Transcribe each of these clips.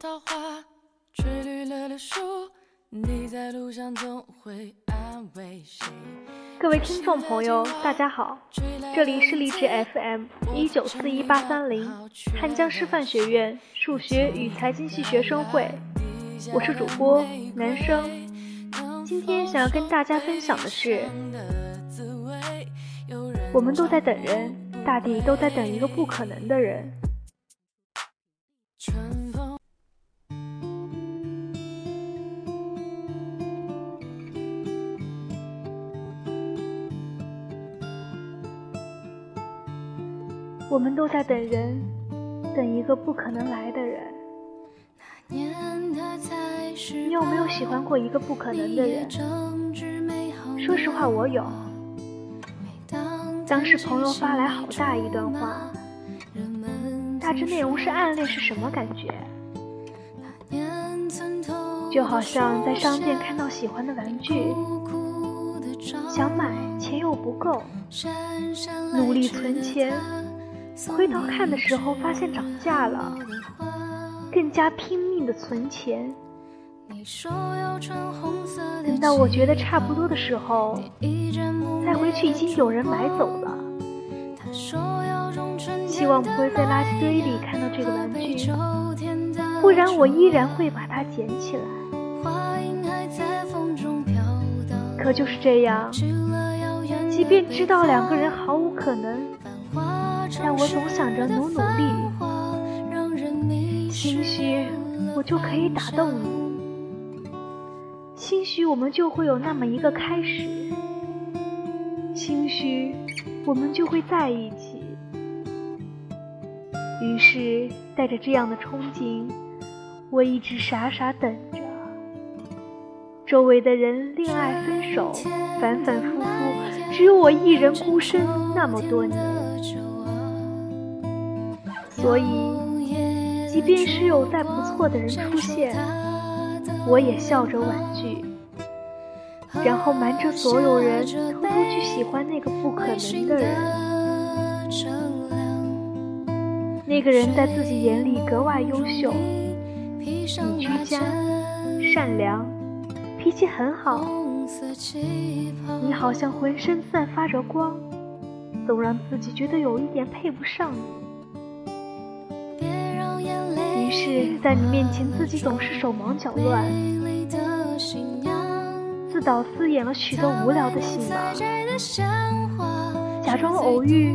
桃花，吹绿了柳树，你在路上总会安慰谁？各位听众朋友，大家好，这里是励志 FM 一九四一八三零汉江师范学院数学与财经系学生会，我是主播男生。今天想要跟大家分享的是，我们都在等人，大地都在等一个不可能的人。我们都在等人，等一个不可能来的人。你有没有喜欢过一个不可能的人？说实话，我有。当时朋友发来好大一段话，大致内容是暗恋是什么感觉？就好像在商店看到喜欢的玩具，想买钱又不够，努力存钱。回头看的时候，发现涨价了，更加拼命的存钱。等到我觉得差不多的时候，再回去已经有人买走了。希望不会在垃圾堆里看到这个玩具，不然我依然会把它捡起来。可就是这样，即便知道两个人毫无可能。但我总想着努努力，兴许我就可以打动你，兴许我们就会有那么一个开始，兴许我们就会在一起。于是带着这样的憧憬，我一直傻傻等着。周围的人恋爱分手，反反复复，只有我一人孤身那么多年。所以，即便是有再不错的人出现，我也笑着婉拒，然后瞒着所有人，偷偷去喜欢那个不可能的人。那个人在自己眼里格外优秀，你居家、善良，脾气很好，你好像浑身散发着光，总让自己觉得有一点配不上你。于是，在你面前，自己总是手忙脚乱，自导自演了许多无聊的戏码，假装偶遇，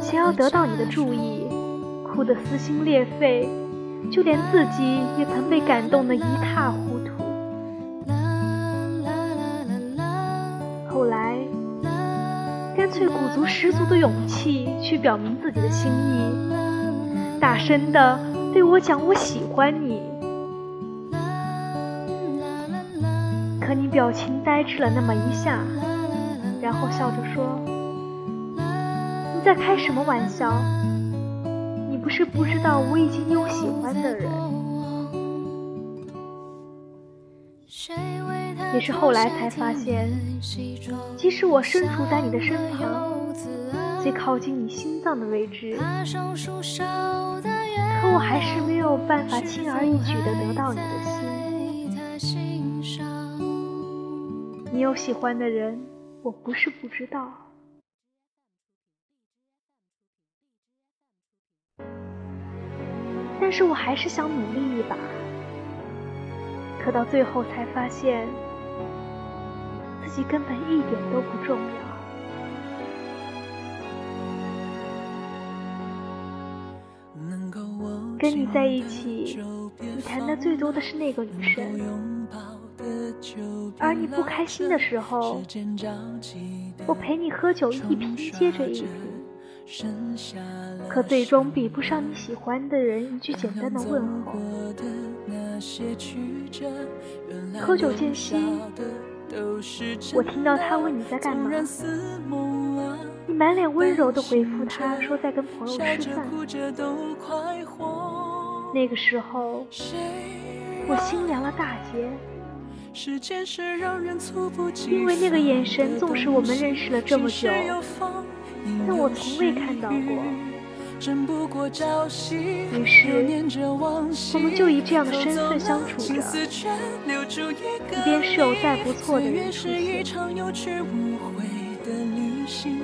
想要得到你的注意，哭得撕心裂肺，就连自己也曾被感动得一塌糊涂。后来，干脆鼓足十足的勇气去表明自己的心意，大声的。对我讲，我喜欢你。可你表情呆滞了那么一下，然后笑着说：“你在开什么玩笑？你不是不知道我已经有喜欢的人？”也是后来才发现，即使我身处在你的身旁，最靠近你心脏的位置。可我还是没有办法轻而易举的得到你的心。你有喜欢的人，我不是不知道，但是我还是想努力一把。可到最后才发现，自己根本一点都不重要。跟你在一起，你谈的最多的是那个女生，而你不开心的时候，我陪你喝酒，一瓶接着一瓶，可最终比不上你喜欢的人一句简单的问候。喝酒间隙，我听到他问你在干嘛。你满脸温柔的回复他说在跟朋友吃饭。那个时候，我心凉了大截，因为那个眼神纵使我们认识了这么久，但我从未看到过，于是，我们就以这样的身份相处着。一边是有再不错的人出现，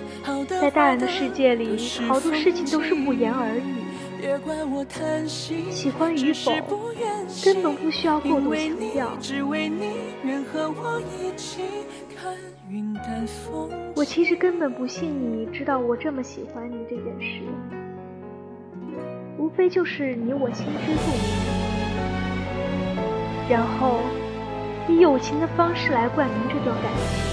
在大人的世界里，好多事情都是不言而喻。喜欢与否，根本不需要过度强调。我其实根本不信你知道我这么喜欢你这件事，无非就是你我心知肚明，然后以友情的方式来冠名这段感情。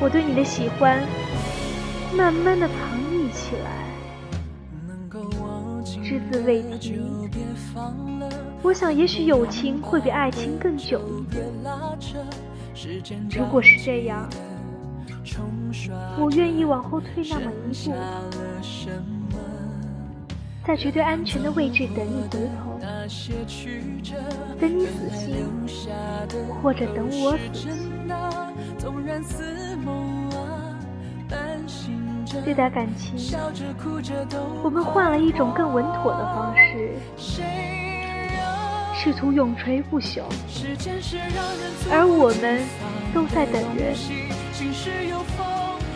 我对你的喜欢慢慢的藏匿起来，只字未提。我想，也许友情会比爱情更久一点。如果是这样，我愿意往后退那么一步，在绝对安全的位置等你回头，等你死心，或者等我死心。对待感情，我们换了一种更稳妥的方式，试图永垂不朽。而我们都在等人，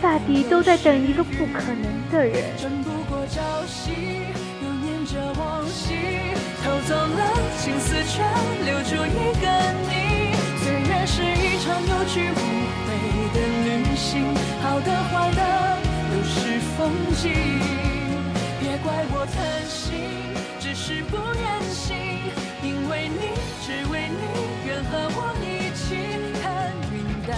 大抵都在等一个不可能的人。着往昔，偷走了青丝，却留住一个你。岁月是一场有去无回的旅行，好的坏的都是风景。别怪我贪心，只是不愿醒，因为你，只为你，愿和我一起看云淡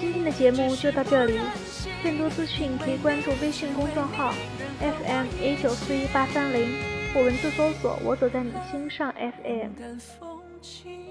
今天的节目就到这里。更多资讯可以关注微信公众号 FM 一九四一八三零，或文字搜索“我走在你心上 FM”。